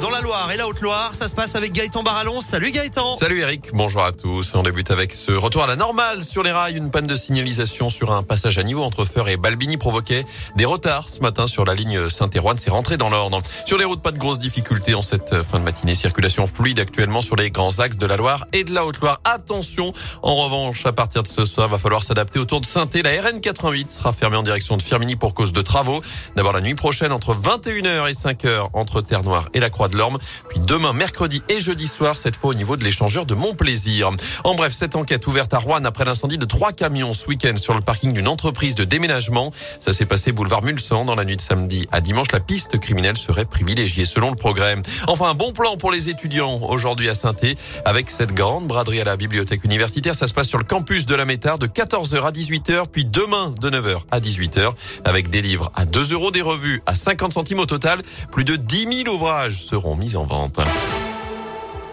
Dans la Loire et la Haute-Loire, ça se passe avec Gaëtan Barallon. Salut Gaëtan. Salut Eric, bonjour à tous. On débute avec ce retour à la normale sur les rails. Une panne de signalisation sur un passage à niveau entre Feur et Balbini provoquait des retards ce matin sur la ligne Saint-Éroine. C'est rentré dans l'ordre. Sur les routes, pas de grosses difficultés en cette fin de matinée. Circulation fluide actuellement sur les grands axes de la Loire et de la Haute-Loire. Attention, en revanche, à partir de ce soir, va falloir s'adapter autour de saint La RN88 sera fermée en direction de Firminy pour cause de travaux. D'abord la nuit prochaine entre 21h et 5h entre Terre-Noire et la Croix de l'Orme. Puis demain, mercredi et jeudi soir, cette fois au niveau de l'échangeur de Montplaisir. En bref, cette enquête ouverte à Rouen après l'incendie de trois camions ce week-end sur le parking d'une entreprise de déménagement. Ça s'est passé boulevard Mulsan dans la nuit de samedi à dimanche. La piste criminelle serait privilégiée selon le progrès. Enfin, un bon plan pour les étudiants aujourd'hui à saint avec cette grande braderie à la bibliothèque universitaire. Ça se passe sur le campus de la Métard de 14h à 18h, puis demain de 9h à 18h avec des livres à 2 euros, des revues à 50 centimes au total. Plus de 10 000 ouvrages seront mis en vente.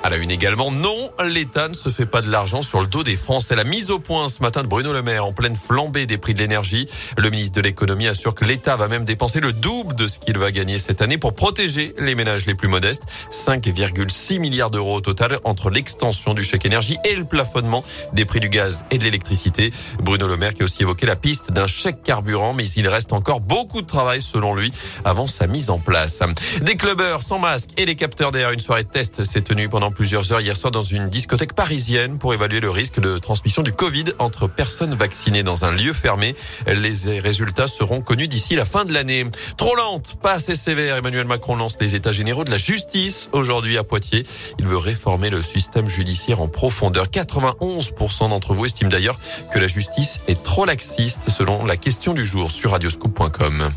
À la une également, non, l'État ne se fait pas de l'argent sur le dos des Français. La mise au point ce matin de Bruno Le Maire en pleine flambée des prix de l'énergie. Le ministre de l'économie assure que l'État va même dépenser le double de ce qu'il va gagner cette année pour protéger les ménages les plus modestes. 5,6 milliards d'euros au total entre l'extension du chèque énergie et le plafonnement des prix du gaz et de l'électricité. Bruno Le Maire qui a aussi évoqué la piste d'un chèque carburant, mais il reste encore beaucoup de travail selon lui avant sa mise en place. Des clubbers sans masque et des capteurs d'air. Une soirée test s'est tenue pendant plusieurs heures hier soir dans une discothèque parisienne pour évaluer le risque de transmission du Covid entre personnes vaccinées dans un lieu fermé. Les résultats seront connus d'ici la fin de l'année. Trop lente, pas assez sévère. Emmanuel Macron lance les états généraux de la justice aujourd'hui à Poitiers. Il veut réformer le système judiciaire en profondeur. 91% d'entre vous estiment d'ailleurs que la justice est trop laxiste selon la question du jour sur radioscoop.com.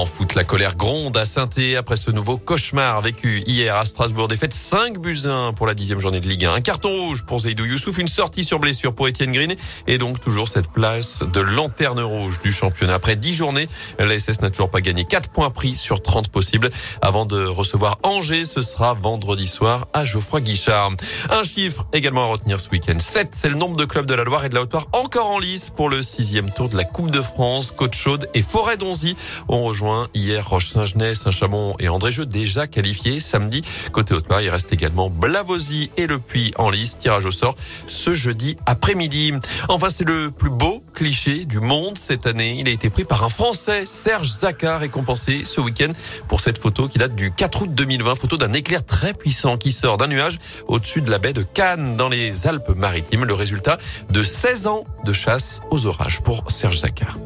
En foot, la colère gronde à saint après ce nouveau cauchemar vécu hier à Strasbourg. Défaite 5 buts 1 pour la dixième journée de Ligue 1. Un carton rouge pour Zaidou Youssouf, une sortie sur blessure pour Étienne Green et donc toujours cette place de lanterne rouge du championnat. Après 10 journées, la SS n'a toujours pas gagné 4 points pris sur 30 possibles. Avant de recevoir Angers, ce sera vendredi soir à Geoffroy Guichard. Un chiffre également à retenir ce week-end. 7, c'est le nombre de clubs de la Loire et de la Haute-Loire encore en lice pour le sixième tour de la Coupe de France. Côte-Chaude et Forêt-Donzy ont Hier, Roche-Saint-Genès, Saint-Chamond et André-Jeu déjà qualifiés. Samedi, côté haute il reste également Blavozy et Le Puy en lice. Tirage au sort ce jeudi après-midi. Enfin, c'est le plus beau cliché du monde cette année. Il a été pris par un Français, Serge Zaccar, récompensé ce week-end pour cette photo qui date du 4 août 2020. Photo d'un éclair très puissant qui sort d'un nuage au-dessus de la baie de Cannes dans les Alpes-Maritimes. Le résultat de 16 ans de chasse aux orages pour Serge Zaccar.